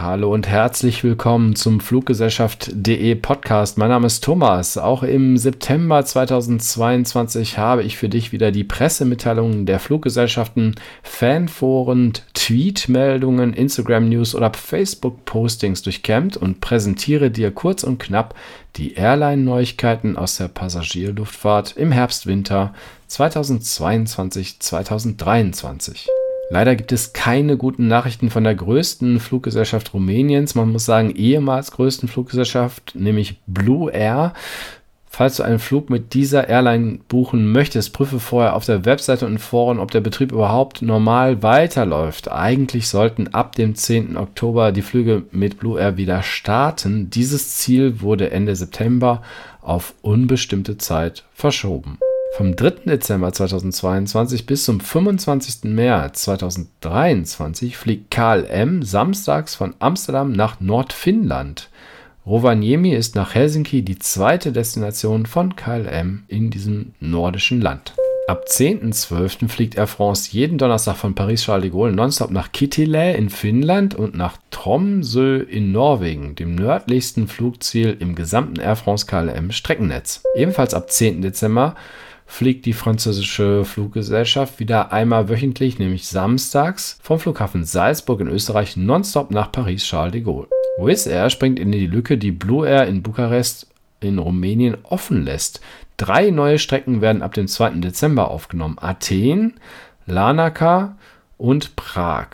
Hallo und herzlich willkommen zum Fluggesellschaft.de Podcast. Mein Name ist Thomas. Auch im September 2022 habe ich für dich wieder die Pressemitteilungen der Fluggesellschaften, Fanforen, Tweetmeldungen, Instagram News oder Facebook Postings durchkämmt und präsentiere dir kurz und knapp die Airline-Neuigkeiten aus der Passagierluftfahrt im Herbst-Winter 2022-2023. Leider gibt es keine guten Nachrichten von der größten Fluggesellschaft Rumäniens. Man muss sagen, ehemals größten Fluggesellschaft, nämlich Blue Air. Falls du einen Flug mit dieser Airline buchen möchtest, prüfe vorher auf der Webseite und Foren, ob der Betrieb überhaupt normal weiterläuft. Eigentlich sollten ab dem 10. Oktober die Flüge mit Blue Air wieder starten. Dieses Ziel wurde Ende September auf unbestimmte Zeit verschoben. Vom 3. Dezember 2022 bis zum 25. März 2023 fliegt KLM samstags von Amsterdam nach Nordfinnland. Rovaniemi ist nach Helsinki die zweite Destination von KLM in diesem nordischen Land. Ab 10.12. fliegt Air France jeden Donnerstag von Paris-Charles de Gaulle nonstop nach Kittilä in Finnland und nach Tromsø in Norwegen, dem nördlichsten Flugziel im gesamten Air France KLM Streckennetz. Ebenfalls ab 10. Dezember fliegt die französische Fluggesellschaft wieder einmal wöchentlich, nämlich samstags, vom Flughafen Salzburg in Österreich nonstop nach Paris-Charles de Gaulle. Wizz Air springt in die Lücke, die Blue Air in Bukarest in Rumänien offen lässt. Drei neue Strecken werden ab dem 2. Dezember aufgenommen. Athen, Larnaca und Prag.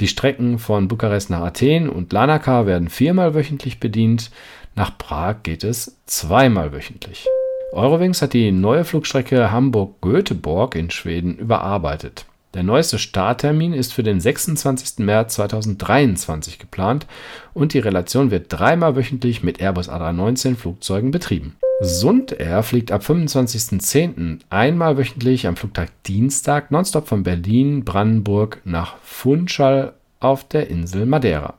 Die Strecken von Bukarest nach Athen und Larnaca werden viermal wöchentlich bedient. Nach Prag geht es zweimal wöchentlich. Eurowings hat die neue Flugstrecke Hamburg-Göteborg in Schweden überarbeitet. Der neueste Starttermin ist für den 26. März 2023 geplant und die Relation wird dreimal wöchentlich mit Airbus A319 Flugzeugen betrieben. Sund Air fliegt ab 25.10. einmal wöchentlich am Flugtag Dienstag nonstop von Berlin, Brandenburg nach Funchal auf der Insel Madeira.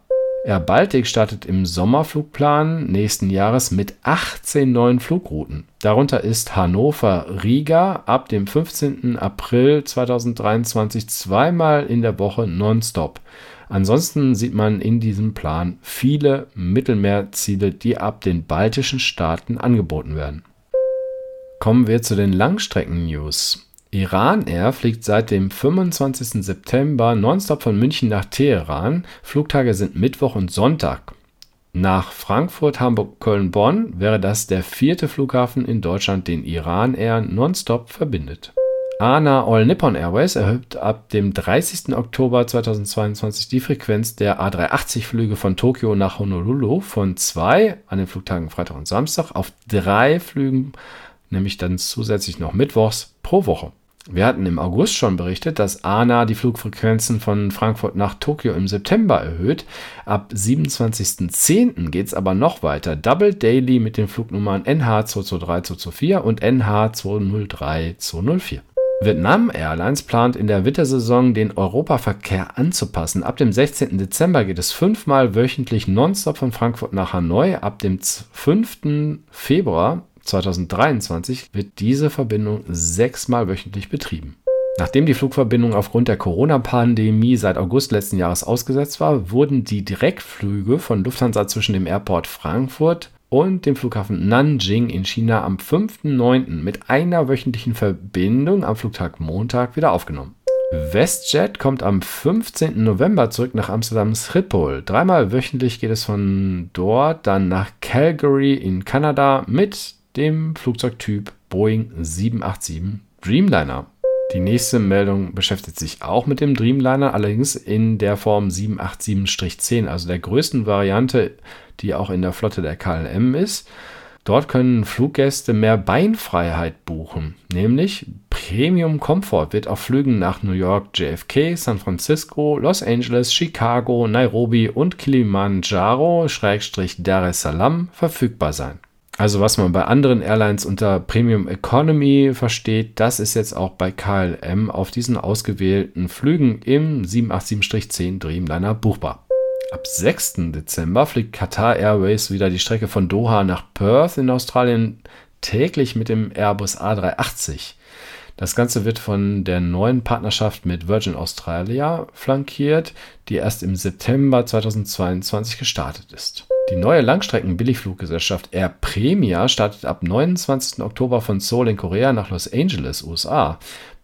Air Baltic startet im Sommerflugplan nächsten Jahres mit 18 neuen Flugrouten. Darunter ist Hannover-Riga ab dem 15. April 2023 zweimal in der Woche nonstop. Ansonsten sieht man in diesem Plan viele Mittelmeerziele, die ab den baltischen Staaten angeboten werden. Kommen wir zu den Langstrecken-News. Iran Air fliegt seit dem 25. September nonstop von München nach Teheran. Flugtage sind Mittwoch und Sonntag. Nach Frankfurt, Hamburg, Köln, Bonn wäre das der vierte Flughafen in Deutschland, den Iran Air nonstop verbindet. ANA All Nippon Airways erhöht ab dem 30. Oktober 2022 die Frequenz der A380-Flüge von Tokio nach Honolulu von zwei an den Flugtagen Freitag und Samstag auf drei Flügen, nämlich dann zusätzlich noch Mittwochs pro Woche. Wir hatten im August schon berichtet, dass ANA die Flugfrequenzen von Frankfurt nach Tokio im September erhöht. Ab 27.10. geht es aber noch weiter. Double Daily mit den Flugnummern NH223-224 und NH203-204. Vietnam Airlines plant in der Wintersaison den Europaverkehr anzupassen. Ab dem 16. Dezember geht es fünfmal wöchentlich nonstop von Frankfurt nach Hanoi. Ab dem 5. Februar 2023 wird diese Verbindung sechsmal wöchentlich betrieben. Nachdem die Flugverbindung aufgrund der Corona-Pandemie seit August letzten Jahres ausgesetzt war, wurden die Direktflüge von Lufthansa zwischen dem Airport Frankfurt und dem Flughafen Nanjing in China am 5.9. mit einer wöchentlichen Verbindung am Flugtag Montag wieder aufgenommen. WestJet kommt am 15. November zurück nach Amsterdam Schiphol. Dreimal wöchentlich geht es von dort dann nach Calgary in Kanada mit dem Flugzeugtyp Boeing 787 Dreamliner. Die nächste Meldung beschäftigt sich auch mit dem Dreamliner, allerdings in der Form 787-10, also der größten Variante, die auch in der Flotte der KLM ist. Dort können Fluggäste mehr Beinfreiheit buchen, nämlich Premium Comfort wird auf Flügen nach New York, JFK, San Francisco, Los Angeles, Chicago, Nairobi und Kilimanjaro-Dar es Salaam verfügbar sein. Also was man bei anderen Airlines unter Premium Economy versteht, das ist jetzt auch bei KLM auf diesen ausgewählten Flügen im 787-10 Dreamliner buchbar. Ab 6. Dezember fliegt Qatar Airways wieder die Strecke von Doha nach Perth in Australien täglich mit dem Airbus A380. Das Ganze wird von der neuen Partnerschaft mit Virgin Australia flankiert, die erst im September 2022 gestartet ist. Die neue Langstrecken-Billigfluggesellschaft Air Premia startet ab 29. Oktober von Seoul in Korea nach Los Angeles, USA.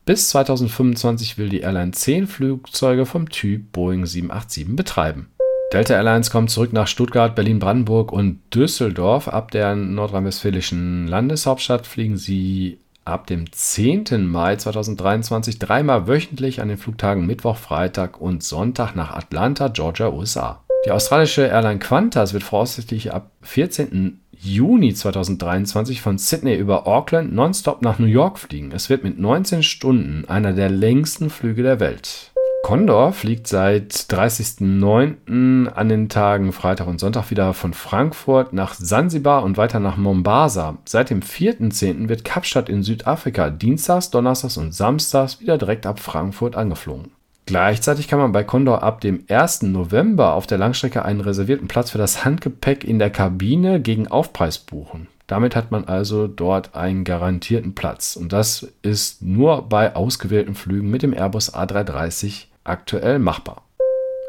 Bis 2025 will die Airline 10 Flugzeuge vom Typ Boeing 787 betreiben. Delta Airlines kommt zurück nach Stuttgart, Berlin-Brandenburg und Düsseldorf. Ab der nordrhein-westfälischen Landeshauptstadt fliegen sie ab dem 10. Mai 2023 dreimal wöchentlich an den Flugtagen Mittwoch, Freitag und Sonntag nach Atlanta, Georgia, USA. Die australische Airline Qantas wird voraussichtlich ab 14. Juni 2023 von Sydney über Auckland nonstop nach New York fliegen. Es wird mit 19 Stunden einer der längsten Flüge der Welt. Condor fliegt seit 30.09. an den Tagen Freitag und Sonntag wieder von Frankfurt nach Sansibar und weiter nach Mombasa. Seit dem 4.10. wird Kapstadt in Südafrika dienstags, donnerstags und samstags wieder direkt ab Frankfurt angeflogen. Gleichzeitig kann man bei Condor ab dem 1. November auf der Langstrecke einen reservierten Platz für das Handgepäck in der Kabine gegen Aufpreis buchen. Damit hat man also dort einen garantierten Platz. Und das ist nur bei ausgewählten Flügen mit dem Airbus A330 aktuell machbar.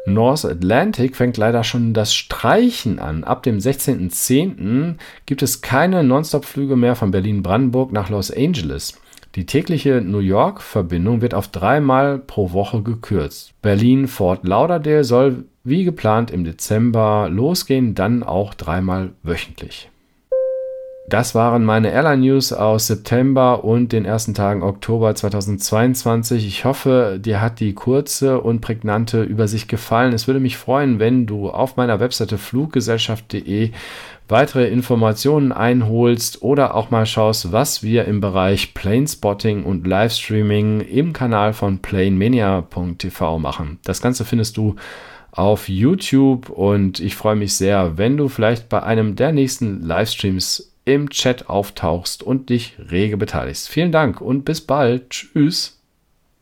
North Atlantic fängt leider schon das Streichen an. Ab dem 16.10. gibt es keine Nonstop-Flüge mehr von Berlin-Brandenburg nach Los Angeles. Die tägliche New York-Verbindung wird auf dreimal pro Woche gekürzt. Berlin-Fort Lauderdale soll wie geplant im Dezember losgehen, dann auch dreimal wöchentlich. Das waren meine Airline News aus September und den ersten Tagen Oktober 2022. Ich hoffe, dir hat die kurze und prägnante Übersicht gefallen. Es würde mich freuen, wenn du auf meiner Webseite fluggesellschaft.de weitere Informationen einholst oder auch mal schaust, was wir im Bereich Plane Spotting und Livestreaming im Kanal von planemania.tv machen. Das Ganze findest du auf YouTube und ich freue mich sehr, wenn du vielleicht bei einem der nächsten Livestreams im Chat auftauchst und dich rege beteiligst. Vielen Dank und bis bald. Tschüss.